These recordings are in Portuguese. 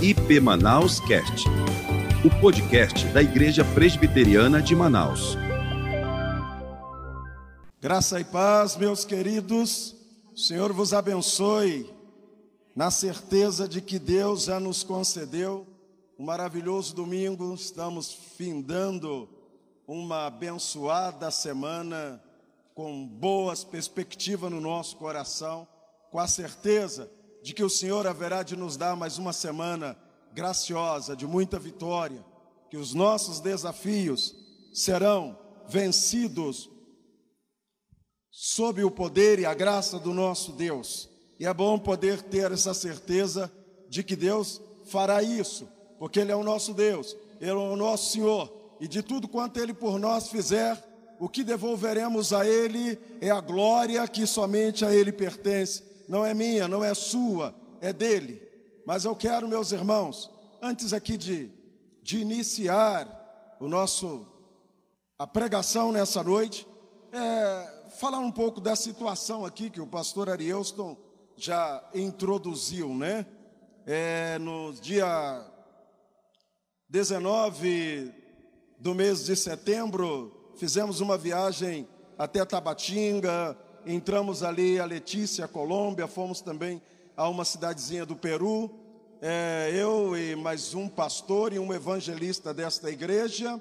IP Manaus Cast, o podcast da Igreja Presbiteriana de Manaus. Graça e paz, meus queridos. O Senhor vos abençoe, na certeza de que Deus já nos concedeu um maravilhoso domingo. Estamos findando uma abençoada semana com boas perspectivas no nosso coração, com a certeza de que o Senhor haverá de nos dar mais uma semana graciosa, de muita vitória, que os nossos desafios serão vencidos sob o poder e a graça do nosso Deus. E é bom poder ter essa certeza de que Deus fará isso, porque Ele é o nosso Deus, Ele é o nosso Senhor, e de tudo quanto Ele por nós fizer, o que devolveremos a Ele é a glória que somente a Ele pertence. Não é minha, não é sua, é dele. Mas eu quero, meus irmãos, antes aqui de, de iniciar o nosso a pregação nessa noite, é, falar um pouco da situação aqui que o pastor Arielston já introduziu, né? É, no dia 19 do mês de setembro, fizemos uma viagem até Tabatinga, entramos ali a Letícia, Colômbia, fomos também a uma cidadezinha do Peru. É, eu e mais um pastor e um evangelista desta igreja.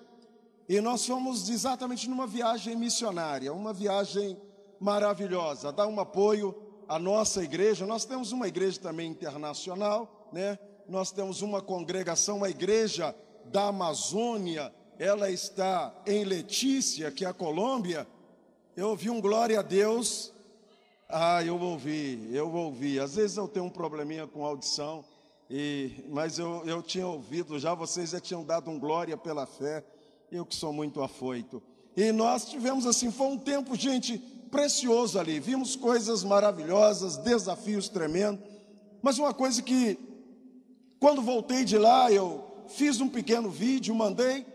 E nós fomos exatamente numa viagem missionária, uma viagem maravilhosa, dar um apoio à nossa igreja. Nós temos uma igreja também internacional, né? Nós temos uma congregação, uma igreja da Amazônia, ela está em Letícia, que é a Colômbia, eu ouvi um glória a Deus. Ah, eu ouvi, eu ouvi. Às vezes eu tenho um probleminha com audição, e, mas eu, eu tinha ouvido já, vocês já tinham dado um glória pela fé, eu que sou muito afoito. E nós tivemos assim, foi um tempo, gente, precioso ali. Vimos coisas maravilhosas, desafios tremendos. Mas uma coisa que, quando voltei de lá, eu fiz um pequeno vídeo, mandei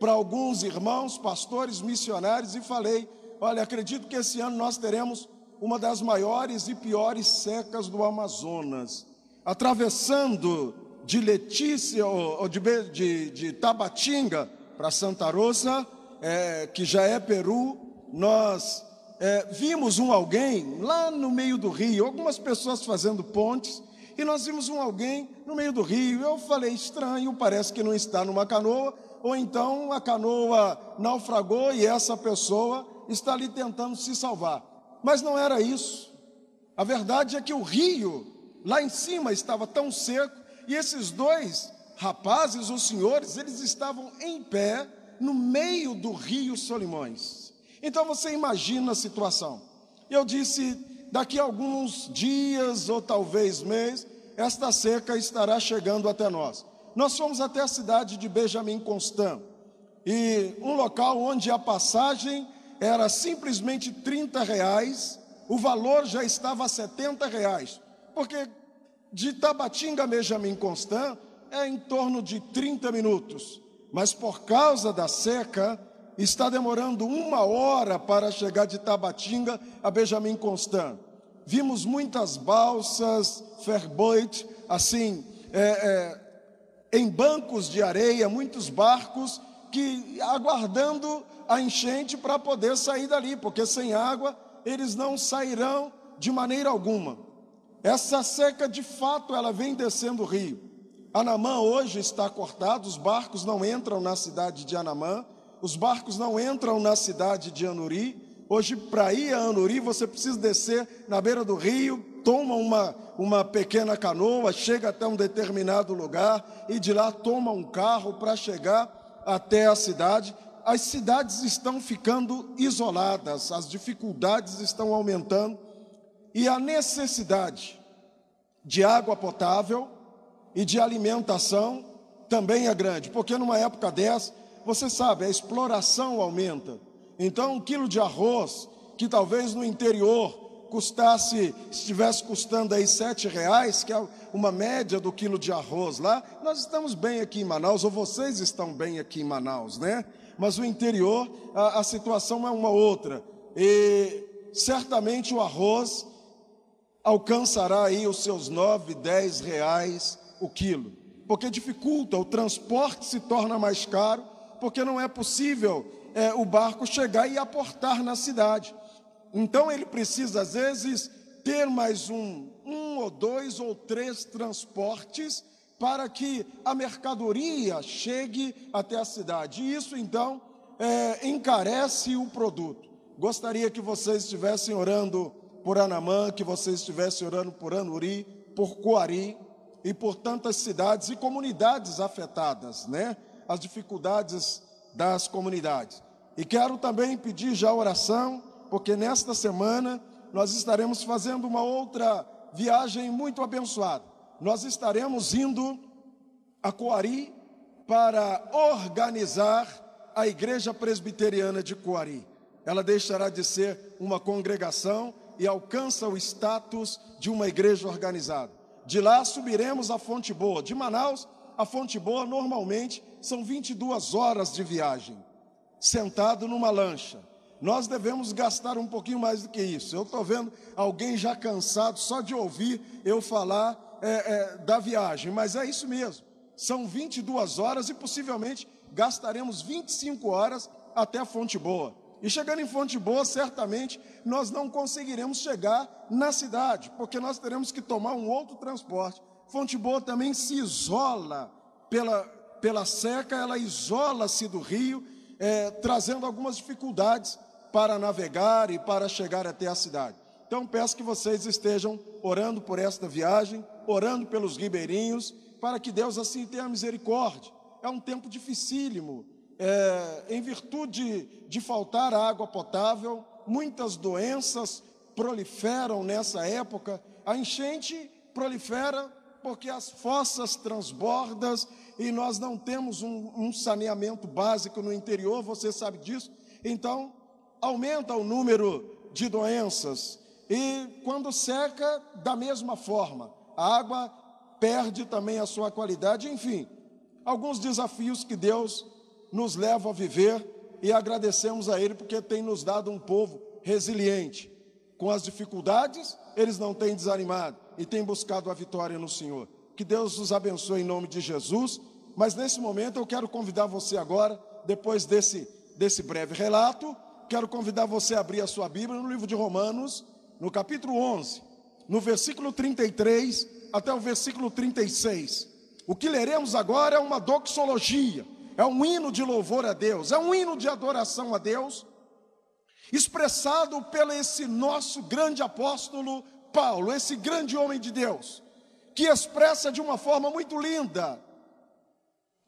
para alguns irmãos, pastores, missionários e falei: olha, acredito que esse ano nós teremos uma das maiores e piores secas do Amazonas, atravessando de Letícia ou de, de, de Tabatinga para Santa Rosa, é, que já é Peru, nós é, vimos um alguém lá no meio do rio, algumas pessoas fazendo pontes, e nós vimos um alguém no meio do rio. Eu falei, estranho, parece que não está numa canoa, ou então a canoa naufragou e essa pessoa está ali tentando se salvar. Mas não era isso. A verdade é que o rio lá em cima estava tão seco e esses dois rapazes, os senhores, eles estavam em pé no meio do rio Solimões. Então você imagina a situação. Eu disse, daqui a alguns dias ou talvez mês, esta seca estará chegando até nós. Nós fomos até a cidade de Benjamin Constant, e um local onde a passagem era simplesmente 30 reais, o valor já estava a 70 reais, porque de Tabatinga a Benjamin Constant é em torno de 30 minutos, mas por causa da seca, está demorando uma hora para chegar de Tabatinga a Benjamin Constant. Vimos muitas balsas, ferboit, assim, é, é, em bancos de areia, muitos barcos que aguardando a enchente para poder sair dali, porque sem água eles não sairão de maneira alguma. Essa seca de fato ela vem descendo o rio. Anamã hoje está cortado, os barcos não entram na cidade de Anamã, os barcos não entram na cidade de Anuri. Hoje, para ir a Anuri, você precisa descer na beira do rio, toma uma, uma pequena canoa, chega até um determinado lugar e de lá toma um carro para chegar até a cidade. As cidades estão ficando isoladas, as dificuldades estão aumentando e a necessidade de água potável e de alimentação também é grande, porque numa época dessa, você sabe, a exploração aumenta. Então, um quilo de arroz, que talvez no interior custasse, estivesse custando aí sete reais, que é uma média do quilo de arroz lá, nós estamos bem aqui em Manaus, ou vocês estão bem aqui em Manaus, né? Mas o interior, a, a situação é uma outra. E certamente o arroz alcançará aí os seus nove, dez reais o quilo. porque dificulta, o transporte se torna mais caro, porque não é possível é, o barco chegar e aportar na cidade. Então ele precisa, às vezes, ter mais um, um ou dois ou três transportes para que a mercadoria chegue até a cidade. E isso, então, é, encarece o produto. Gostaria que vocês estivessem orando por Anamã, que vocês estivessem orando por Anuri, por Coari e por tantas cidades e comunidades afetadas, né? As dificuldades das comunidades. E quero também pedir já oração, porque nesta semana nós estaremos fazendo uma outra viagem muito abençoada. Nós estaremos indo a Coari para organizar a Igreja Presbiteriana de Coari. Ela deixará de ser uma congregação e alcança o status de uma igreja organizada. De lá subiremos a Fonte Boa. De Manaus a Fonte Boa normalmente são 22 horas de viagem, sentado numa lancha. Nós devemos gastar um pouquinho mais do que isso. Eu estou vendo alguém já cansado só de ouvir eu falar é, é, da viagem, mas é isso mesmo. São 22 horas e possivelmente gastaremos 25 horas até a Fonte Boa. E chegando em Fonte Boa, certamente nós não conseguiremos chegar na cidade, porque nós teremos que tomar um outro transporte. Fonte Boa também se isola pela, pela seca, ela isola-se do rio, é, trazendo algumas dificuldades para navegar e para chegar até a cidade. Então peço que vocês estejam orando por esta viagem, orando pelos ribeirinhos, para que Deus assim tenha misericórdia. É um tempo dificílimo, é, em virtude de faltar água potável, muitas doenças proliferam nessa época. A enchente prolifera porque as fossas transbordam e nós não temos um, um saneamento básico no interior, você sabe disso. Então, aumenta o número de doenças. E quando seca, da mesma forma, a água perde também a sua qualidade. Enfim, alguns desafios que Deus nos leva a viver e agradecemos a Ele porque tem nos dado um povo resiliente. Com as dificuldades, eles não têm desanimado e têm buscado a vitória no Senhor. Que Deus os abençoe em nome de Jesus. Mas nesse momento eu quero convidar você agora, depois desse, desse breve relato, quero convidar você a abrir a sua Bíblia no livro de Romanos, no capítulo 11, no versículo 33 até o versículo 36. O que leremos agora é uma doxologia é um hino de louvor a Deus, é um hino de adoração a Deus, expressado pelo esse nosso grande apóstolo Paulo, esse grande homem de Deus, que expressa de uma forma muito linda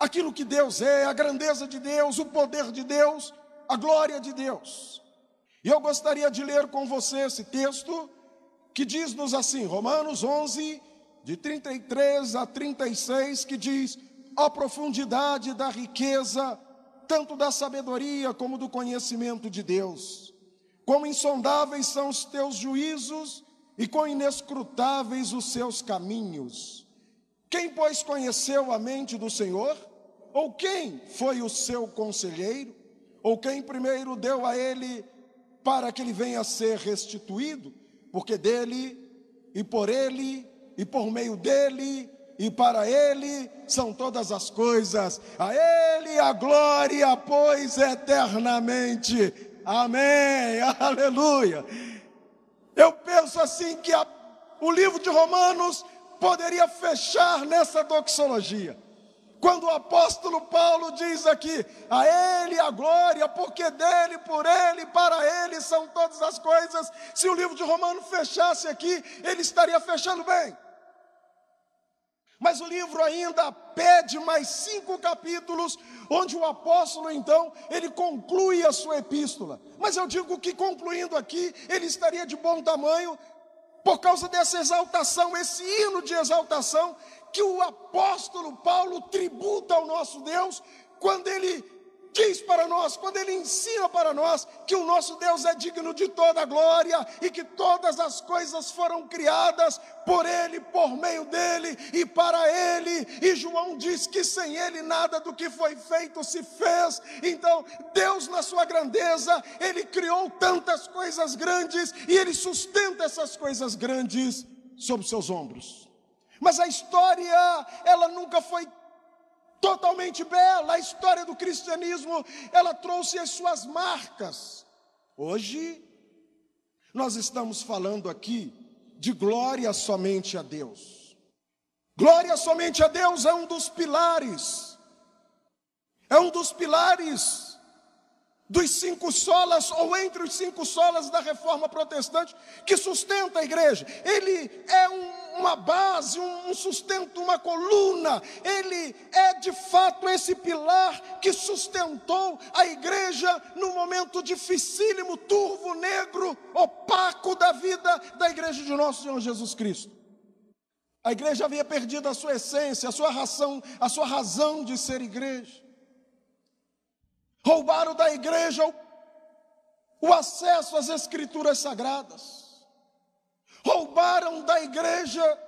aquilo que Deus é, a grandeza de Deus, o poder de Deus, a glória de Deus. E eu gostaria de ler com você esse texto que diz-nos assim, Romanos 11, de 33 a 36, que diz: a profundidade da riqueza, tanto da sabedoria como do conhecimento de Deus. Quão insondáveis são os teus juízos e quão inescrutáveis os seus caminhos. Quem, pois, conheceu a mente do Senhor? Ou quem foi o seu conselheiro? Ou quem primeiro deu a ele para que ele venha a ser restituído? Porque dele e por ele e por meio dele e para Ele são todas as coisas, a Ele a glória, pois eternamente. Amém, aleluia. Eu penso assim que a, o livro de Romanos poderia fechar nessa doxologia. Quando o apóstolo Paulo diz aqui, a Ele a glória, porque dele, por Ele, para Ele são todas as coisas. Se o livro de Romanos fechasse aqui, ele estaria fechando bem. Mas o livro ainda pede mais cinco capítulos, onde o apóstolo então ele conclui a sua epístola. Mas eu digo que concluindo aqui, ele estaria de bom tamanho por causa dessa exaltação, esse hino de exaltação que o apóstolo Paulo tributa ao nosso Deus quando ele diz para nós, quando Ele ensina para nós que o nosso Deus é digno de toda glória e que todas as coisas foram criadas por Ele, por meio dEle e para Ele. E João diz que sem Ele nada do que foi feito se fez. Então, Deus, na sua grandeza, Ele criou tantas coisas grandes e Ele sustenta essas coisas grandes sobre seus ombros. Mas a história, ela nunca foi totalmente bela. A história do cristianismo, ela trouxe as suas marcas. Hoje, nós estamos falando aqui de glória somente a Deus. Glória somente a Deus é um dos pilares, é um dos pilares dos cinco solas, ou entre os cinco solas da reforma protestante, que sustenta a igreja. Ele é um, uma base, um sustento, uma coluna. Ele é de fato esse pilar que sustentou a igreja no momento dificílimo, turvo, negro, opaco da vida da igreja de nosso Senhor Jesus Cristo. A igreja havia perdido a sua essência, a sua razão, a sua razão de ser igreja. Roubaram da igreja o, o acesso às escrituras sagradas. Roubaram da igreja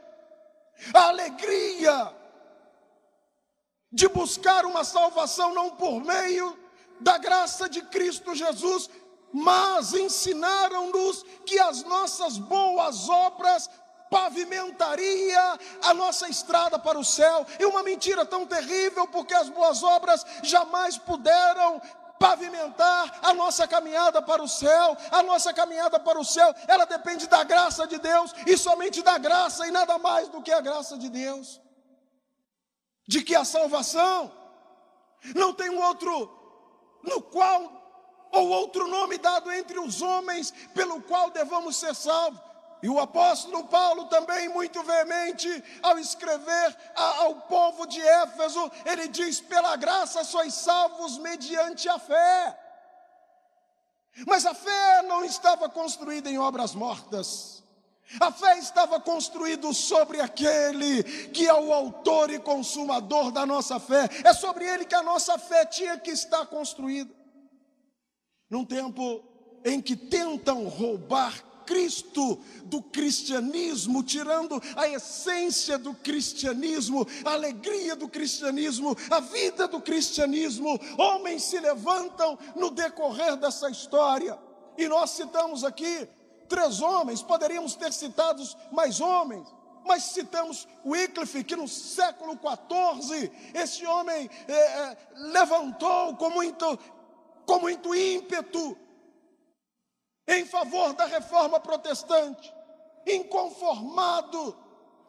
a alegria de buscar uma salvação não por meio da graça de Cristo Jesus, mas ensinaram-nos que as nossas boas obras pavimentaria a nossa estrada para o céu. E uma mentira tão terrível, porque as boas obras jamais puderam pavimentar a nossa caminhada para o céu. A nossa caminhada para o céu, ela depende da graça de Deus e somente da graça e nada mais do que a graça de Deus. De que a salvação não tem um outro no qual ou outro nome dado entre os homens pelo qual devamos ser salvos e o apóstolo Paulo também, muito veemente, ao escrever ao povo de Éfeso, ele diz: pela graça sois salvos mediante a fé. Mas a fé não estava construída em obras mortas. A fé estava construída sobre aquele que é o autor e consumador da nossa fé. É sobre ele que a nossa fé tinha que estar construída. Num tempo em que tentam roubar Cristo do cristianismo, tirando a essência do cristianismo, a alegria do cristianismo, a vida do cristianismo. Homens se levantam no decorrer dessa história, e nós citamos aqui três homens, poderíamos ter citado mais homens. Mas citamos Wycliffe, que no século XIV, esse homem é, é, levantou com muito, com muito ímpeto em favor da reforma protestante, inconformado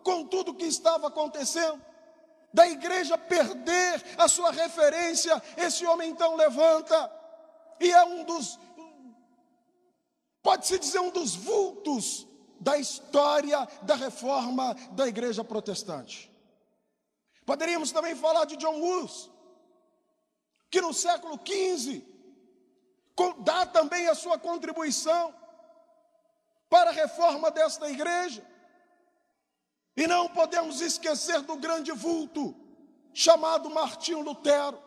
com tudo que estava acontecendo, da igreja perder a sua referência, esse homem então levanta e é um dos, pode-se dizer, um dos vultos da história da reforma da igreja protestante. Poderíamos também falar de John Woos, que no século XV dá também a sua contribuição para a reforma desta igreja. E não podemos esquecer do grande vulto chamado Martinho Lutero,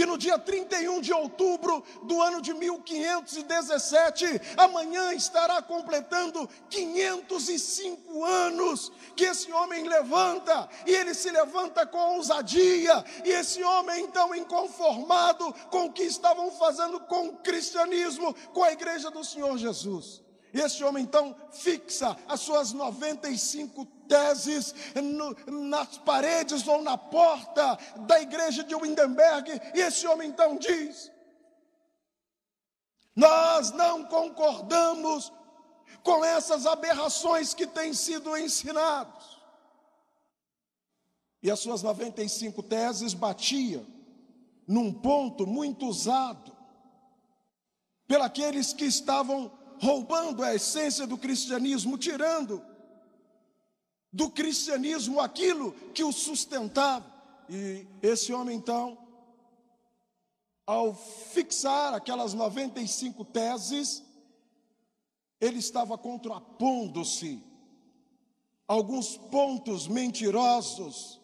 que no dia 31 de outubro do ano de 1517, amanhã estará completando 505 anos que esse homem levanta, e ele se levanta com ousadia, e esse homem então inconformado com o que estavam fazendo com o cristianismo, com a igreja do Senhor Jesus. Esse homem então fixa as suas 95 teses no, nas paredes ou na porta da igreja de Wittenberg, e esse homem então diz: Nós não concordamos com essas aberrações que têm sido ensinadas. E as suas 95 teses batia num ponto muito usado pelos que estavam roubando a essência do cristianismo, tirando do cristianismo aquilo que o sustentava. E esse homem, então, ao fixar aquelas 95 teses, ele estava contrapondo-se alguns pontos mentirosos,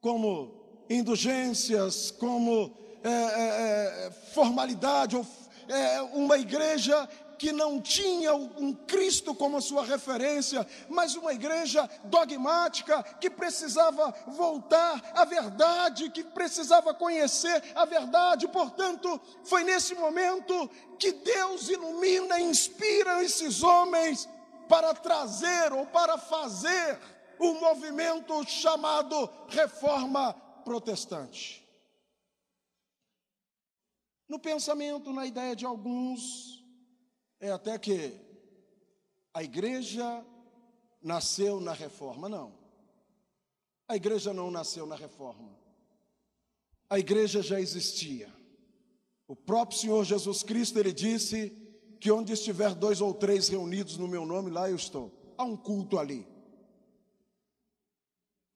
como indulgências, como é, é, é formalidade, ou é, uma igreja que não tinha um Cristo como sua referência, mas uma igreja dogmática que precisava voltar à verdade, que precisava conhecer a verdade. Portanto, foi nesse momento que Deus ilumina, inspira esses homens para trazer ou para fazer o movimento chamado reforma protestante. No pensamento, na ideia de alguns, é até que a igreja nasceu na reforma. Não. A igreja não nasceu na reforma. A igreja já existia. O próprio Senhor Jesus Cristo, ele disse que onde estiver dois ou três reunidos no meu nome, lá eu estou. Há um culto ali.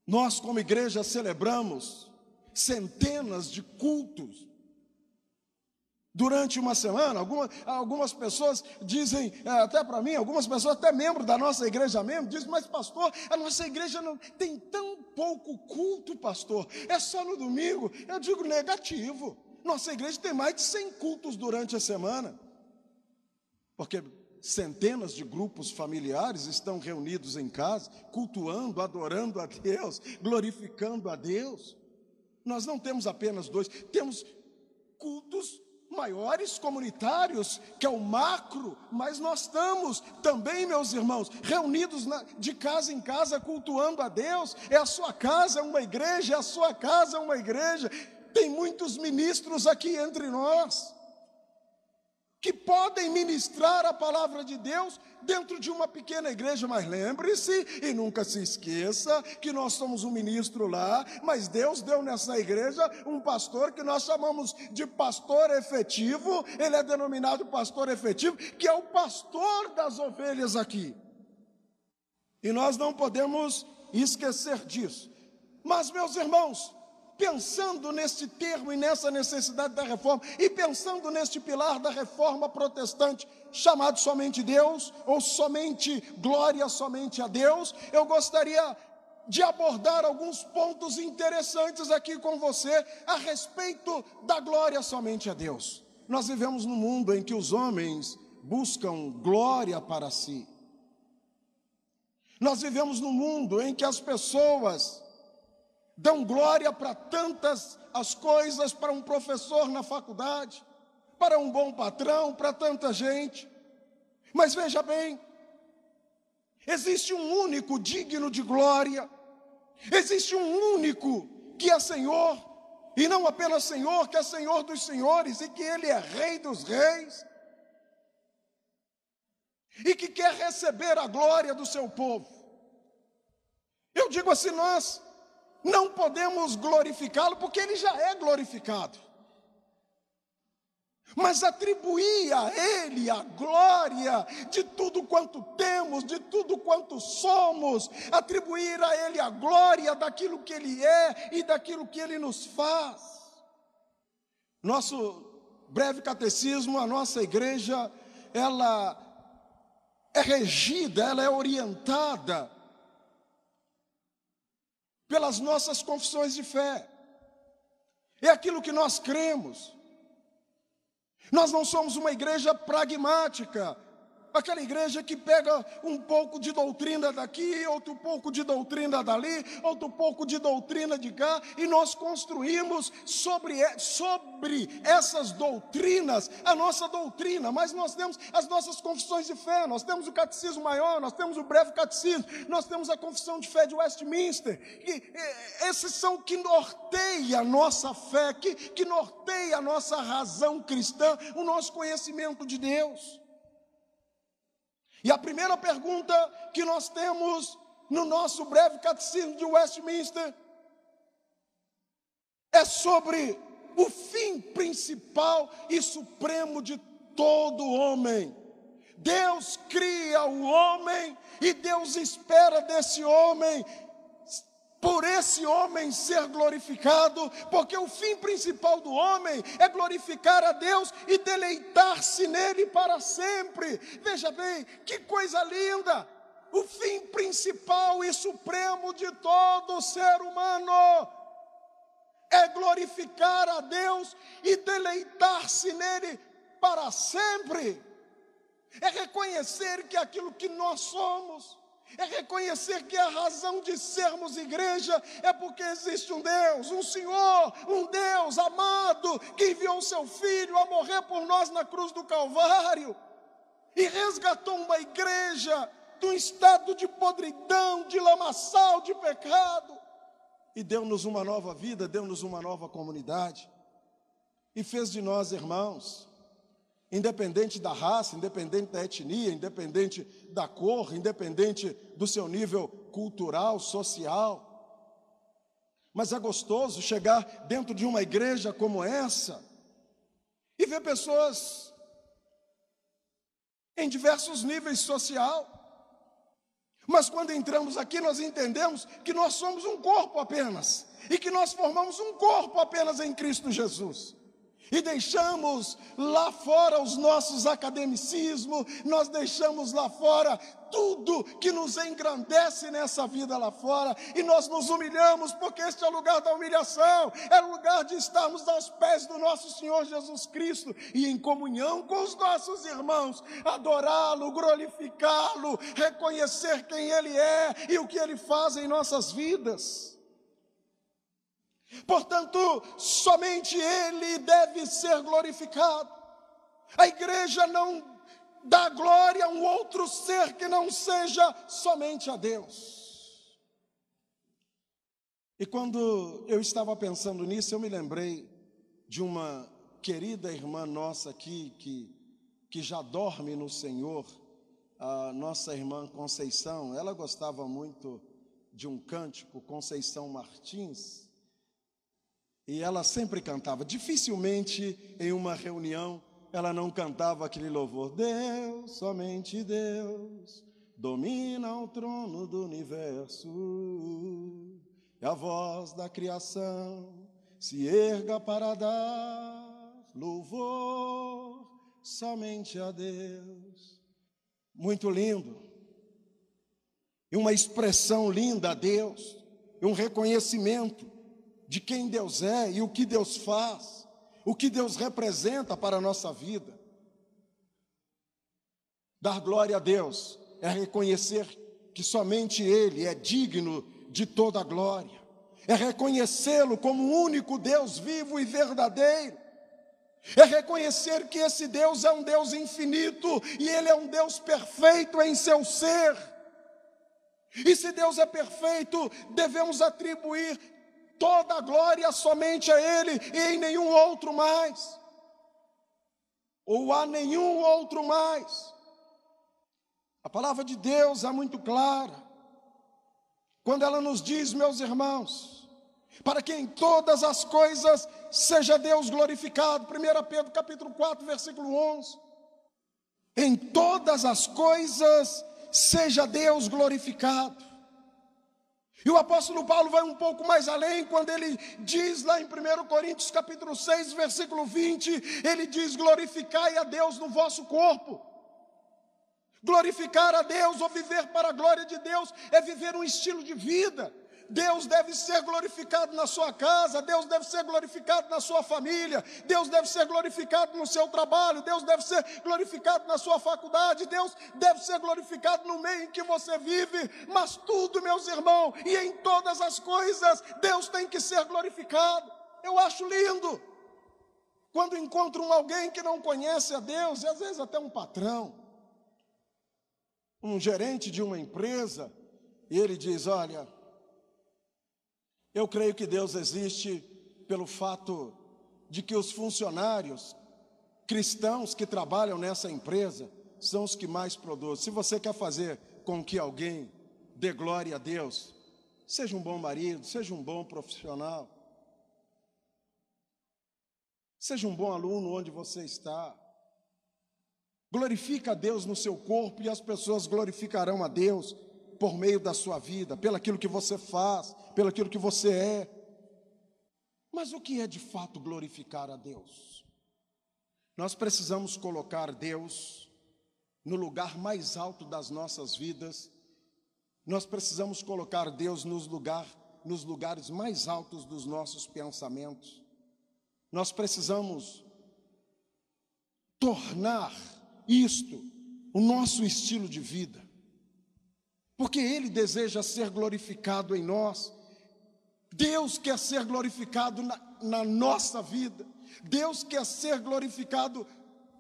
Nós, como igreja, celebramos centenas de cultos durante uma semana. Algumas, algumas pessoas dizem, é, até para mim, algumas pessoas, até membros da nossa igreja mesmo, dizem, mas pastor, a nossa igreja não tem tão pouco culto, pastor, é só no domingo. Eu digo negativo. Nossa igreja tem mais de 100 cultos durante a semana. Porque centenas de grupos familiares estão reunidos em casa, cultuando, adorando a Deus, glorificando a Deus. Nós não temos apenas dois, temos cultos maiores comunitários, que é o macro, mas nós estamos também, meus irmãos, reunidos na, de casa em casa, cultuando a Deus. É a sua casa, é uma igreja, é a sua casa, é uma igreja. Tem muitos ministros aqui entre nós que podem ministrar a palavra de Deus dentro de uma pequena igreja, mas lembre-se e nunca se esqueça que nós somos um ministro lá, mas Deus deu nessa igreja um pastor que nós chamamos de pastor efetivo, ele é denominado pastor efetivo, que é o pastor das ovelhas aqui. E nós não podemos esquecer disso. Mas, meus irmãos, pensando neste termo e nessa necessidade da reforma, e pensando neste pilar da reforma protestante, chamado somente Deus, ou somente glória somente a Deus, eu gostaria de abordar alguns pontos interessantes aqui com você a respeito da glória somente a Deus. Nós vivemos num mundo em que os homens buscam glória para si. Nós vivemos num mundo em que as pessoas dão glória para tantas as coisas, para um professor na faculdade, para um bom patrão, para tanta gente. Mas veja bem, existe um único digno de glória, existe um único que é Senhor, e não apenas Senhor, que é Senhor dos senhores e que Ele é Rei dos reis, e que quer receber a glória do seu povo. Eu digo assim, nós não podemos glorificá-lo porque ele já é glorificado. Mas atribuir a Ele a glória de tudo quanto temos, de tudo quanto somos, atribuir a Ele a glória daquilo que Ele é e daquilo que Ele nos faz. Nosso breve catecismo, a nossa igreja, ela é regida, ela é orientada pelas nossas confissões de fé. É aquilo que nós cremos. Nós não somos uma igreja pragmática, Aquela igreja que pega um pouco de doutrina daqui, outro pouco de doutrina dali, outro pouco de doutrina de cá, e nós construímos sobre, sobre essas doutrinas a nossa doutrina, mas nós temos as nossas confissões de fé, nós temos o catecismo maior, nós temos o breve catecismo, nós temos a confissão de fé de Westminster, e, e esses são que norteia a nossa fé, que, que norteia a nossa razão cristã, o nosso conhecimento de Deus. E a primeira pergunta que nós temos no nosso breve catecismo de Westminster é sobre o fim principal e supremo de todo homem. Deus cria o homem e Deus espera desse homem por esse homem ser glorificado, porque o fim principal do homem é glorificar a Deus e deleitar-se nele para sempre. Veja bem, que coisa linda! O fim principal e supremo de todo ser humano é glorificar a Deus e deleitar-se nele para sempre. É reconhecer que aquilo que nós somos é reconhecer que a razão de sermos igreja é porque existe um Deus, um Senhor, um Deus amado, que enviou seu Filho a morrer por nós na cruz do Calvário e resgatou uma igreja um estado de podridão, de lamaçal, de pecado. E deu-nos uma nova vida, deu-nos uma nova comunidade. E fez de nós irmãos, independente da raça, independente da etnia, independente da cor, independente do seu nível cultural, social. Mas é gostoso chegar dentro de uma igreja como essa e ver pessoas em diversos níveis social. Mas quando entramos aqui, nós entendemos que nós somos um corpo apenas, e que nós formamos um corpo apenas em Cristo Jesus e deixamos lá fora os nossos academicismos, nós deixamos lá fora tudo que nos engrandece nessa vida lá fora, e nós nos humilhamos, porque este é o lugar da humilhação, é o lugar de estarmos aos pés do nosso Senhor Jesus Cristo e em comunhão com os nossos irmãos, adorá-lo, glorificá-lo, reconhecer quem Ele é e o que Ele faz em nossas vidas. Portanto, somente Ele deve ser glorificado. A igreja não dá glória a um outro ser que não seja somente a Deus. E quando eu estava pensando nisso, eu me lembrei de uma querida irmã nossa aqui, que, que já dorme no Senhor, a nossa irmã Conceição. Ela gostava muito de um cântico, Conceição Martins. E ela sempre cantava. Dificilmente em uma reunião ela não cantava aquele louvor. Deus, somente Deus, domina o trono do universo. E a voz da criação se erga para dar louvor somente a Deus. Muito lindo. E uma expressão linda a Deus, e um reconhecimento de quem Deus é e o que Deus faz, o que Deus representa para a nossa vida. Dar glória a Deus é reconhecer que somente Ele é digno de toda a glória, é reconhecê-lo como o único Deus vivo e verdadeiro, é reconhecer que esse Deus é um Deus infinito e Ele é um Deus perfeito em seu ser. E se Deus é perfeito, devemos atribuir toda a glória somente a Ele e em nenhum outro mais, ou a nenhum outro mais. A palavra de Deus é muito clara, quando ela nos diz, meus irmãos, para que em todas as coisas seja Deus glorificado. 1 Pedro capítulo 4, versículo 11. Em todas as coisas seja Deus glorificado. E o apóstolo Paulo vai um pouco mais além quando ele diz lá em 1 Coríntios capítulo 6, versículo 20, ele diz: "Glorificai a Deus no vosso corpo". Glorificar a Deus ou viver para a glória de Deus é viver um estilo de vida. Deus deve ser glorificado na sua casa, Deus deve ser glorificado na sua família, Deus deve ser glorificado no seu trabalho, Deus deve ser glorificado na sua faculdade, Deus deve ser glorificado no meio em que você vive, mas tudo, meus irmãos, e em todas as coisas, Deus tem que ser glorificado. Eu acho lindo quando encontro um alguém que não conhece a Deus, e às vezes até um patrão, um gerente de uma empresa, e ele diz: Olha, eu creio que Deus existe pelo fato de que os funcionários cristãos que trabalham nessa empresa são os que mais produzem. Se você quer fazer com que alguém dê glória a Deus, seja um bom marido, seja um bom profissional, seja um bom aluno onde você está. Glorifica a Deus no seu corpo e as pessoas glorificarão a Deus por meio da sua vida, pelo aquilo que você faz, pelo aquilo que você é. Mas o que é de fato glorificar a Deus? Nós precisamos colocar Deus no lugar mais alto das nossas vidas. Nós precisamos colocar Deus nos, lugar, nos lugares mais altos dos nossos pensamentos. Nós precisamos tornar isto o nosso estilo de vida porque Ele deseja ser glorificado em nós. Deus quer ser glorificado na, na, nossa vida. Deus quer ser glorificado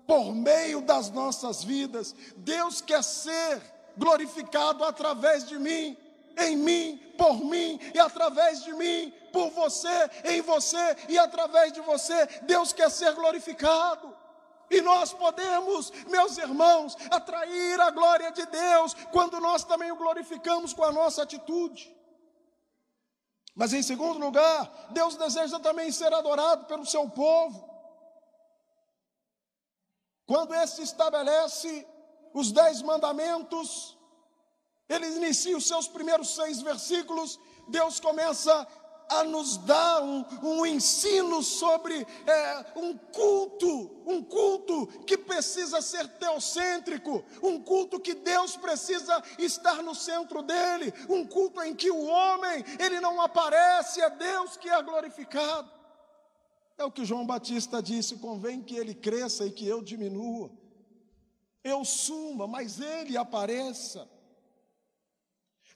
por meio das nossas vidas. Deus quer ser glorificado através de mim, em mim, por mim e através de mim, por você, em você e através de você. Deus quer ser glorificado. E nós podemos, meus irmãos, atrair a glória de Deus quando nós também o glorificamos com a nossa atitude. Mas em segundo lugar, Deus deseja também ser adorado pelo seu povo. Quando esse estabelece os dez mandamentos, ele inicia os seus primeiros seis versículos, Deus começa a nos dar um, um ensino sobre é, um culto, um culto que precisa ser teocêntrico, um culto que Deus precisa estar no centro dele, um culto em que o homem, ele não aparece, é Deus que é glorificado. É o que João Batista disse: convém que ele cresça e que eu diminua. Eu suma, mas ele apareça.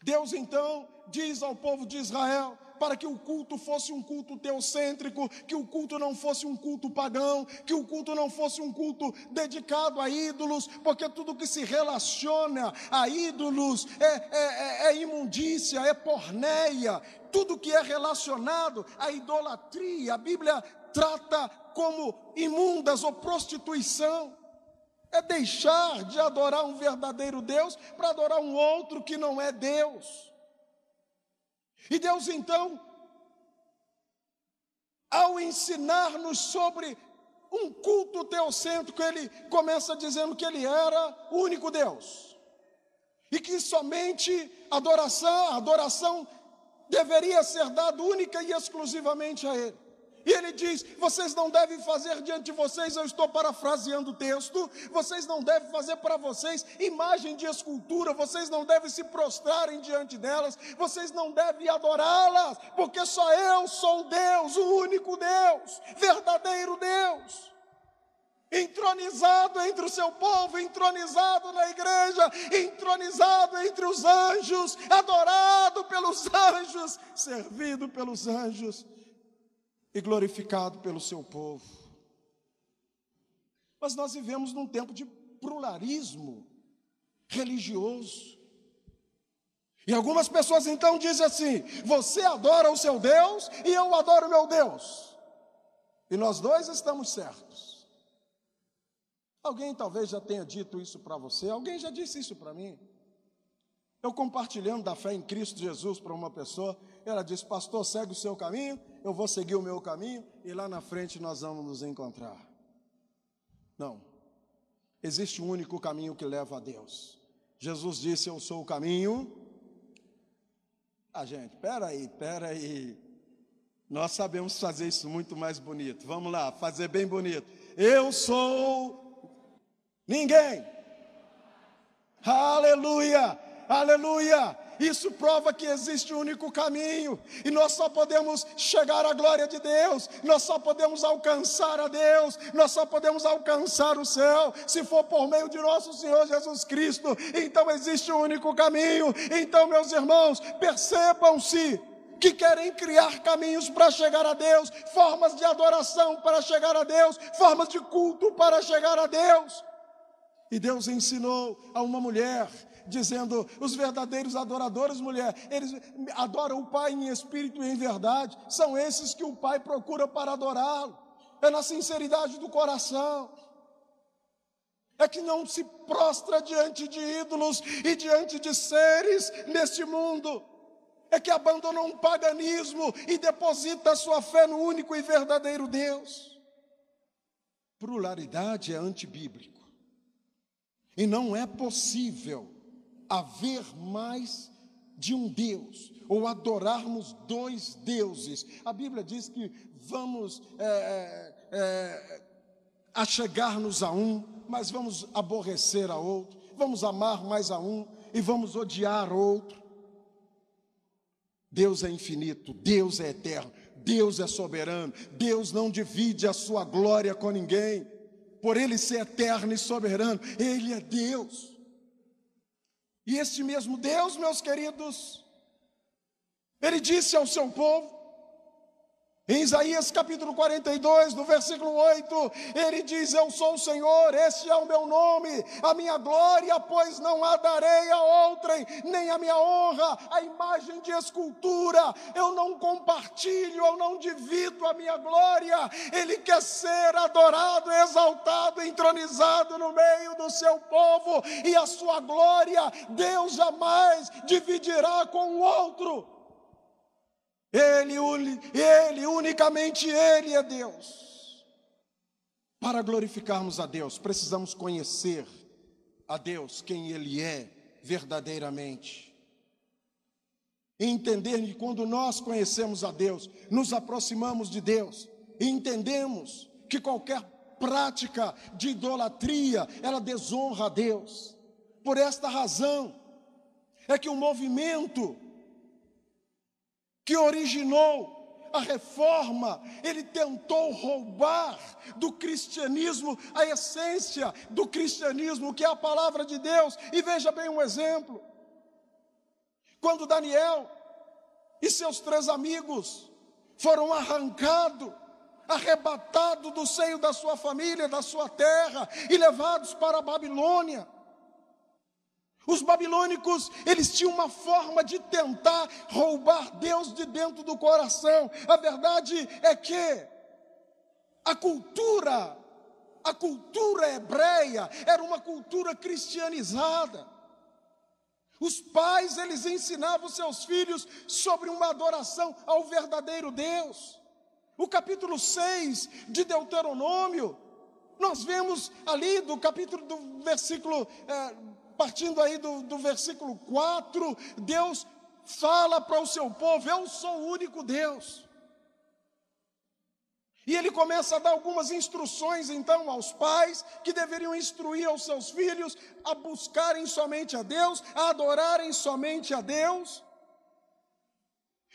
Deus então diz ao povo de Israel: para que o culto fosse um culto teocêntrico, que o culto não fosse um culto pagão, que o culto não fosse um culto dedicado a ídolos, porque tudo que se relaciona a ídolos é, é, é, é imundícia, é porneia, tudo que é relacionado à idolatria, a Bíblia trata como imundas ou prostituição. É deixar de adorar um verdadeiro Deus para adorar um outro que não é Deus. E Deus então, ao ensinar-nos sobre um culto teocêntrico, ele começa dizendo que ele era o único Deus. E que somente adoração, adoração deveria ser dada única e exclusivamente a ele. E ele diz: vocês não devem fazer diante de vocês, eu estou parafraseando o texto, vocês não devem fazer para vocês imagem de escultura, vocês não devem se prostrarem diante delas, vocês não devem adorá-las, porque só eu sou Deus, o único Deus, verdadeiro Deus. Entronizado entre o seu povo, entronizado na igreja, entronizado entre os anjos, adorado pelos anjos, servido pelos anjos e glorificado pelo seu povo. Mas nós vivemos num tempo de pluralismo religioso. E algumas pessoas então dizem assim: você adora o seu Deus e eu adoro o meu Deus. E nós dois estamos certos. Alguém talvez já tenha dito isso para você, alguém já disse isso para mim. Eu compartilhando da fé em Cristo Jesus para uma pessoa, ela disse: Pastor, segue o seu caminho, eu vou seguir o meu caminho e lá na frente nós vamos nos encontrar. Não. Existe um único caminho que leva a Deus. Jesus disse: Eu sou o caminho. Ah, gente, peraí, peraí. Nós sabemos fazer isso muito mais bonito. Vamos lá, fazer bem bonito. Eu sou ninguém. Aleluia, aleluia. Isso prova que existe um único caminho, e nós só podemos chegar à glória de Deus, nós só podemos alcançar a Deus, nós só podemos alcançar o céu, se for por meio de nosso Senhor Jesus Cristo. Então existe um único caminho. Então, meus irmãos, percebam-se que querem criar caminhos para chegar a Deus, formas de adoração para chegar a Deus, formas de culto para chegar a Deus. E Deus ensinou a uma mulher dizendo: os verdadeiros adoradores, mulher, eles adoram o Pai em espírito e em verdade, são esses que o Pai procura para adorá-lo, é na sinceridade do coração. É que não se prostra diante de ídolos e diante de seres neste mundo. É que abandona um paganismo e deposita a sua fé no único e verdadeiro Deus. Pluralidade é antibíblico. E não é possível haver mais de um Deus, ou adorarmos dois deuses. A Bíblia diz que vamos é, é, é, achegar-nos a um, mas vamos aborrecer a outro, vamos amar mais a um e vamos odiar outro. Deus é infinito, Deus é eterno, Deus é soberano, Deus não divide a sua glória com ninguém, por Ele ser eterno e soberano, Ele é Deus. E este mesmo Deus, meus queridos, ele disse ao seu povo, Em Isaías capítulo 42, no versículo 8, ele diz: Eu sou o Senhor, este é o meu nome, a minha glória, pois não a darei a outrem, nem a minha honra, a imagem de escultura, eu não compartilho, eu não divido a minha glória, ele quer ser adorado, exaltado, entronizado no meio do seu povo, e a sua glória, Deus jamais dividirá com o outro. Ele, ele, unicamente Ele é Deus. Para glorificarmos a Deus, precisamos conhecer a Deus, quem Ele é verdadeiramente. E entender que quando nós conhecemos a Deus, nos aproximamos de Deus, e entendemos que qualquer prática de idolatria, ela desonra a Deus. Por esta razão, é que o movimento que originou a reforma, ele tentou roubar do cristianismo a essência do cristianismo, que é a palavra de Deus. E veja bem um exemplo. Quando Daniel e seus três amigos foram arrancados, arrebatados do seio da sua família, da sua terra e levados para a Babilônia. Os babilônicos, eles tinham uma forma de tentar roubar Deus de dentro do coração. A verdade é que a cultura, a cultura hebreia era uma cultura cristianizada. Os pais, eles ensinavam seus filhos sobre uma adoração ao verdadeiro Deus. O capítulo 6 de Deuteronômio, nós vemos ali do capítulo do versículo é, partindo aí do, do versículo 4, Deus fala para o seu povo: Eu sou o único Deus. E ele começa a dar algumas instruções então aos pais que deveriam instruir aos seus filhos a buscarem somente a Deus, a adorarem somente a Deus.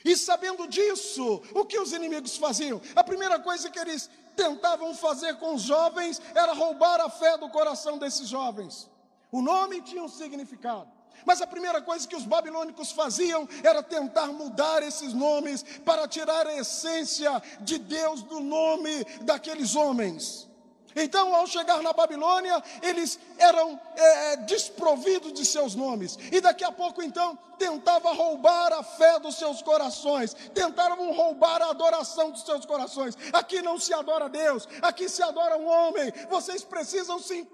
E sabendo disso, o que os inimigos faziam? A primeira coisa que eles tentavam fazer com os jovens era roubar a fé do coração desses jovens. O nome tinha um significado. Mas a primeira coisa que os babilônicos faziam era tentar mudar esses nomes para tirar a essência de Deus do nome daqueles homens. Então, ao chegar na Babilônia, eles eram é, desprovidos de seus nomes. E daqui a pouco, então, tentava roubar a fé dos seus corações, tentavam roubar a adoração dos seus corações. Aqui não se adora Deus, aqui se adora um homem. Vocês precisam se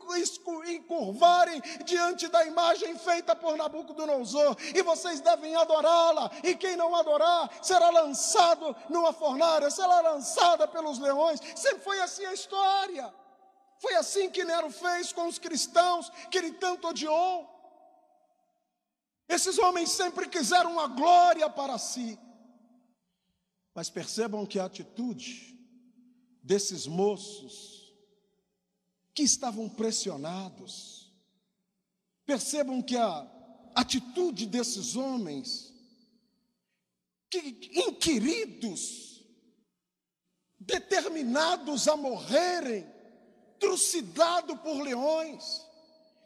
encurvarem diante da imagem feita por Nabucodonosor, e vocês devem adorá-la. E quem não adorar será lançado numa fornalha, será lançada pelos leões. Sempre foi assim a história. Foi assim que Nero fez com os cristãos que ele tanto odiou. Esses homens sempre quiseram a glória para si. Mas percebam que a atitude desses moços que estavam pressionados, percebam que a atitude desses homens que inquiridos, determinados a morrerem, trucidado por leões,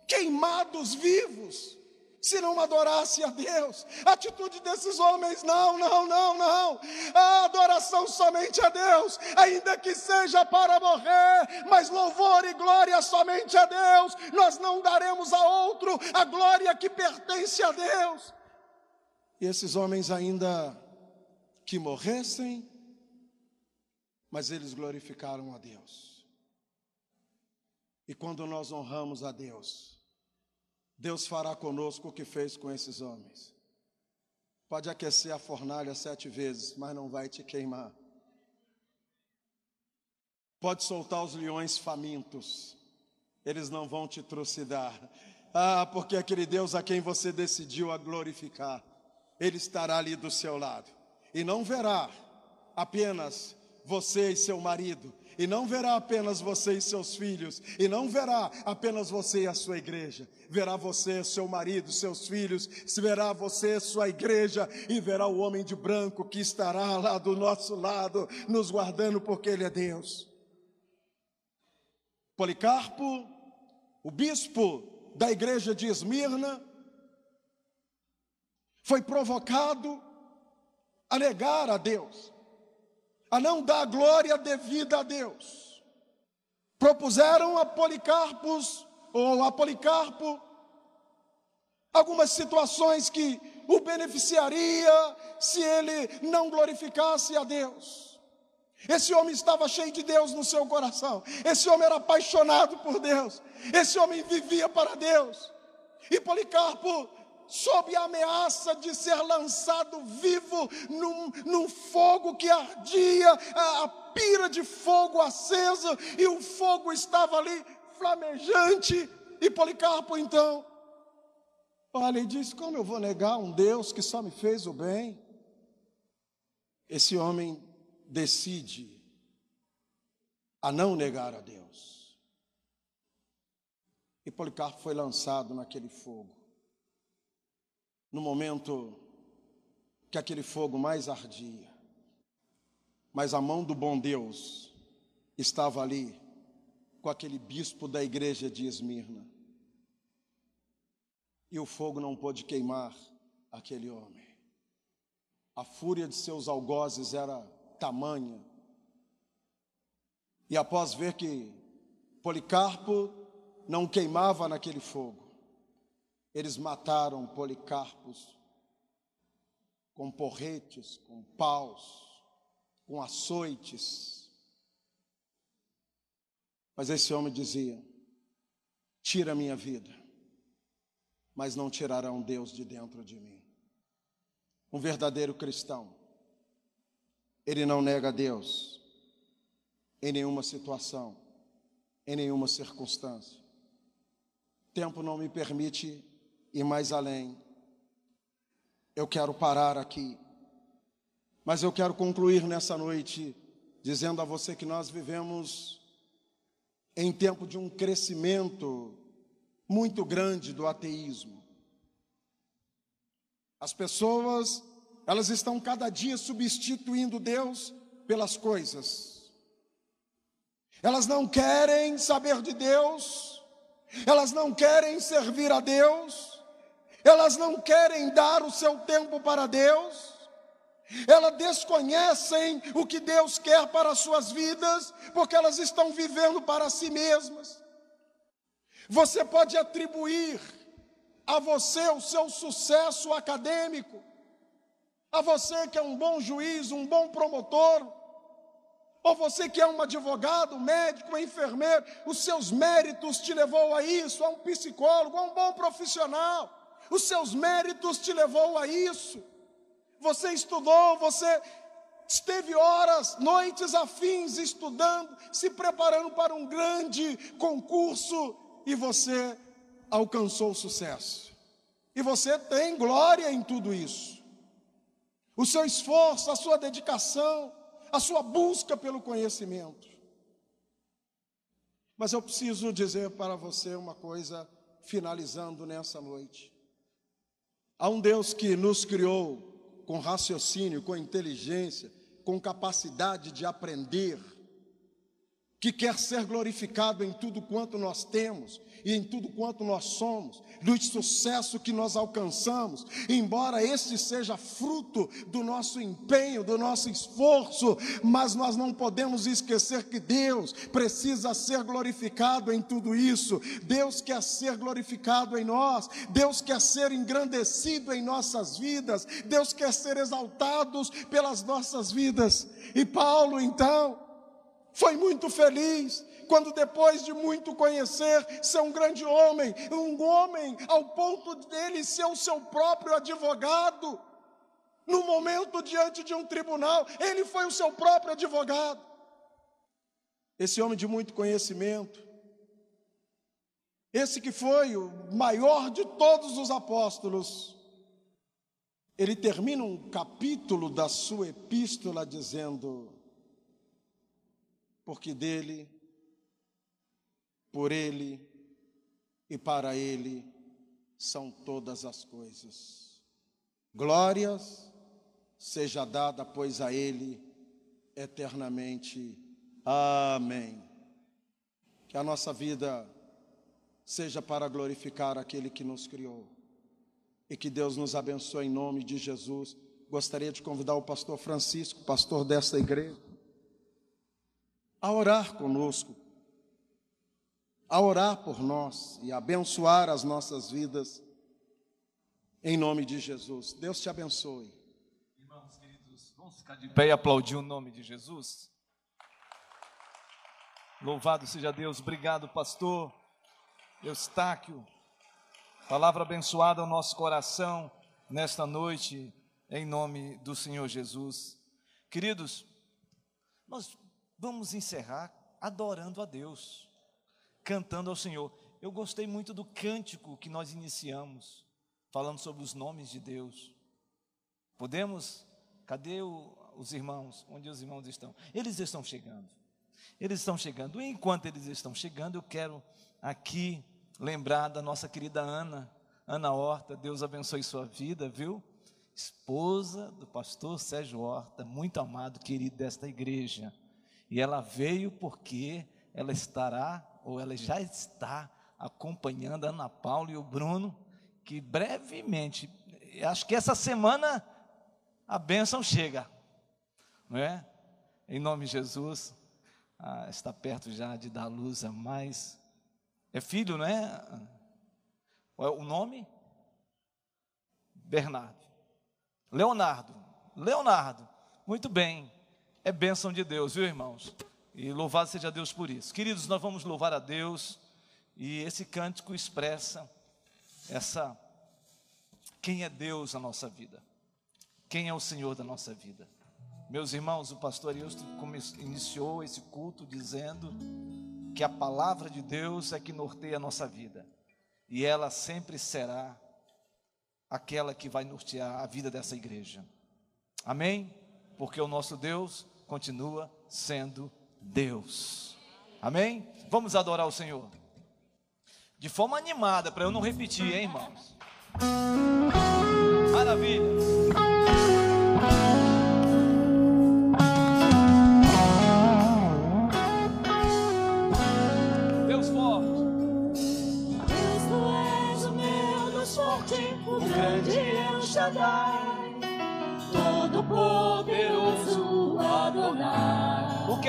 queimados vivos, se não adorasse a Deus. A atitude desses homens, não, não, não, não. A adoração somente a Deus, ainda que seja para morrer, mas louvor e glória somente a Deus. Nós não daremos a outro a glória que pertence a Deus. E esses homens ainda que morressem, mas eles glorificaram a Deus. E quando nós honramos a Deus, Deus fará conosco o que fez com esses homens. Pode aquecer a fornalha sete vezes, mas não vai te queimar. Pode soltar os leões famintos, eles não vão te trucidar. Ah, porque aquele Deus a quem você decidiu a glorificar, Ele estará ali do seu lado. E não verá apenas você e seu marido, e não verá apenas você e seus filhos, e não verá apenas você e a sua igreja, verá você, seu marido, seus filhos, verá você, sua igreja, e verá o homem de branco que estará lá do nosso lado, nos guardando, porque Ele é Deus. Policarpo, o bispo da igreja de Esmirna, foi provocado a negar a Deus a não dar glória devida a Deus. Propuseram a Policarpos, ou a Policarpo, algumas situações que o beneficiaria se ele não glorificasse a Deus. Esse homem estava cheio de Deus no seu coração. Esse homem era apaixonado por Deus. Esse homem vivia para Deus. E Policarpo, sob a ameaça de ser lançado vivo num, num fogo que ardia, a, a pira de fogo acesa, e o fogo estava ali flamejante. E Policarpo então olha e diz: Como eu vou negar um Deus que só me fez o bem? Esse homem decide a não negar a Deus. E Policarpo foi lançado naquele fogo. No momento que aquele fogo mais ardia, mas a mão do bom Deus estava ali com aquele bispo da igreja de Esmirna. E o fogo não pôde queimar aquele homem. A fúria de seus algozes era tamanha. E após ver que Policarpo não queimava naquele fogo, eles mataram Policarpos com porretes, com paus, com açoites. Mas esse homem dizia: Tira a minha vida, mas não tirarão Deus de dentro de mim. Um verdadeiro cristão, ele não nega Deus em nenhuma situação, em nenhuma circunstância. O tempo não me permite ir mais além. Eu quero parar aqui. Mas eu quero concluir nessa noite dizendo a você que nós vivemos em tempo de um crescimento muito grande do ateísmo. As pessoas, elas estão cada dia substituindo Deus pelas coisas. Elas não querem saber de Deus, elas não querem servir a Deus, elas não querem dar o seu tempo para Deus, elas desconhecem o que Deus quer para as suas vidas, porque elas estão vivendo para si mesmas. Você pode atribuir a você o seu sucesso acadêmico, a você que é um bom juiz, um bom promotor, ou você que é um advogado, médico, enfermeiro, os seus méritos te levou a isso, a um psicólogo, a um bom profissional, os seus méritos te levou a isso. Você estudou, você esteve horas, noites afins estudando, se preparando para um grande concurso e você alcançou sucesso. E você tem glória em tudo isso. O seu esforço, a sua dedicação, a sua busca pelo conhecimento. Mas eu preciso dizer para você uma coisa, finalizando nessa noite. Há um Deus que nos criou com raciocínio, com inteligência, com capacidade de aprender que quer ser glorificado em tudo quanto nós temos e em tudo quanto nós somos, do sucesso que nós alcançamos, embora este seja fruto do nosso empenho, do nosso esforço, mas nós não podemos esquecer que Deus precisa ser glorificado em tudo isso. Deus quer ser glorificado em nós, Deus quer ser engrandecido em nossas vidas, Deus quer ser exaltado pelas nossas vidas. E Paulo, então, foi muito feliz quando, depois de muito conhecer, ser um grande homem, um homem ao ponto dele ser o seu próprio advogado, no momento diante de um tribunal, ele foi o seu próprio advogado. Esse homem de muito conhecimento, esse que foi o maior de todos os apóstolos, ele termina um capítulo da sua epístola dizendo: porque dele, por ele e para ele são todas as coisas. Glórias seja dada, pois, a ele eternamente. Amém. Que a nossa vida seja para glorificar aquele que nos criou. E que Deus nos abençoe em nome de Jesus. Gostaria de convidar o pastor Francisco, pastor desta igreja. A orar conosco, a orar por nós e abençoar as nossas vidas, em nome de Jesus. Deus te abençoe. Irmãos queridos, vamos ficar de pé e aplaudir o nome de Jesus? Louvado seja Deus, obrigado, pastor Eustáquio. Palavra abençoada ao nosso coração nesta noite, em nome do Senhor Jesus. Queridos, nós vamos encerrar adorando a Deus, cantando ao Senhor. Eu gostei muito do cântico que nós iniciamos, falando sobre os nomes de Deus. Podemos? Cadê o, os irmãos? Onde os irmãos estão? Eles estão chegando. Eles estão chegando. E enquanto eles estão chegando, eu quero aqui lembrar da nossa querida Ana, Ana Horta. Deus abençoe sua vida, viu? Esposa do pastor Sérgio Horta, muito amado, querido desta igreja. E ela veio porque ela estará, ou ela já está, acompanhando a Ana Paula e o Bruno, que brevemente, acho que essa semana a bênção chega, não é? Em nome de Jesus, ah, está perto já de dar luz a mais. É filho, não é? O nome? Bernardo. Leonardo. Leonardo. Muito bem. É bênção de Deus, viu, irmãos? E louvado seja Deus por isso. Queridos, nós vamos louvar a Deus. E esse cântico expressa essa quem é Deus na nossa vida. Quem é o Senhor da nossa vida. Meus irmãos, o pastor Eusto iniciou esse culto dizendo que a palavra de Deus é que norteia a nossa vida, e ela sempre será aquela que vai nortear a vida dessa igreja. Amém? Porque o nosso Deus continua sendo Deus. Amém? Vamos adorar o Senhor. De forma animada, para eu não repetir, hein, irmãos? Maravilha. Shaddai,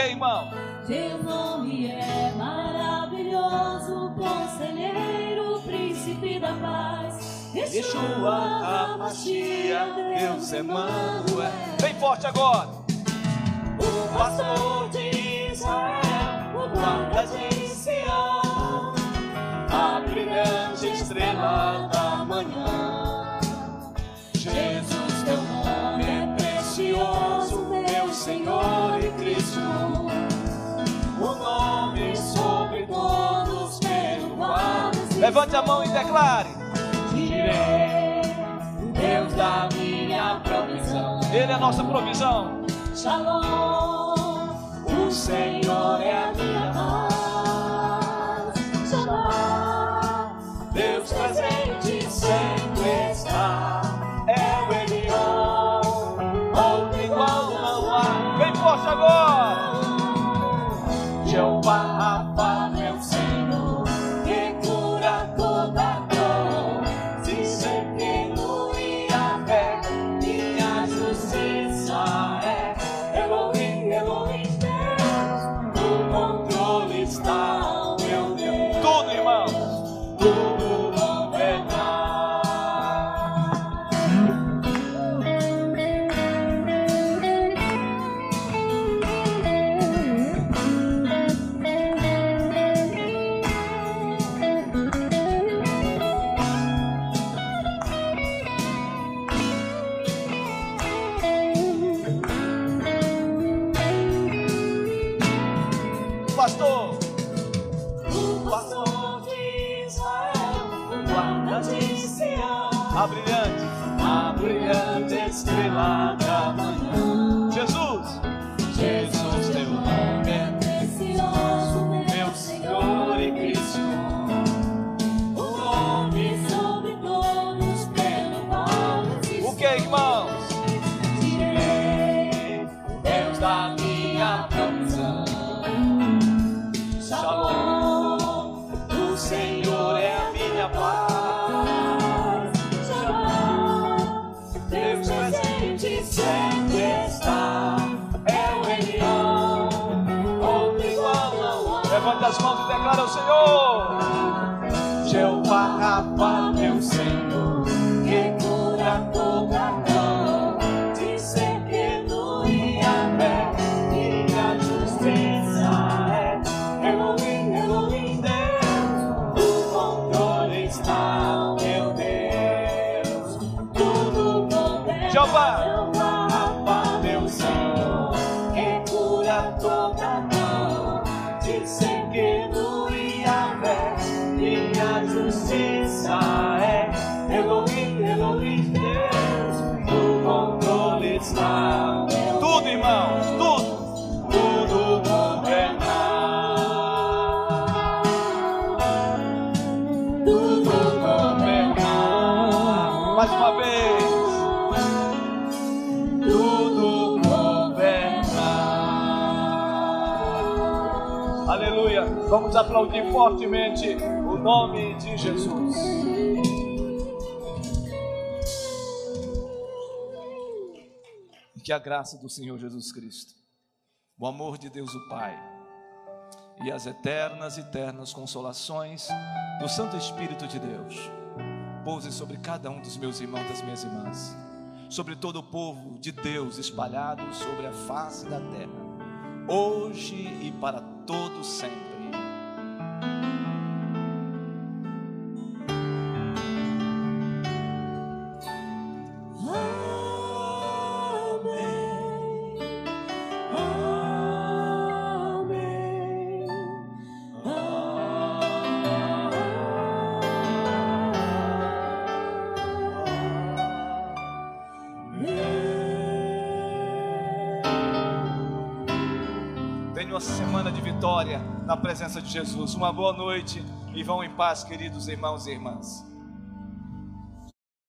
Irmão? Teu nome é maravilhoso, Conselheiro, Príncipe da Paz. Yeshua, Amashia, Deus Emmanuel. Bem forte agora. Levante a mão e declare. direi, Deus da minha provisão. Ele é a nossa provisão. Shalom, o Senhor é a minha paz. Shalom, Deus presente sempre está. Declara ao Senhor. Vamos aplaudir fortemente o nome de Jesus. E que a graça do Senhor Jesus Cristo, o amor de Deus o Pai e as eternas eternas consolações do Santo Espírito de Deus pouse sobre cada um dos meus irmãos das minhas irmãs, sobre todo o povo de Deus espalhado sobre a face da terra, hoje e para todo sempre. Amém. Jesus. Uma boa noite e vão em paz, queridos irmãos e irmãs.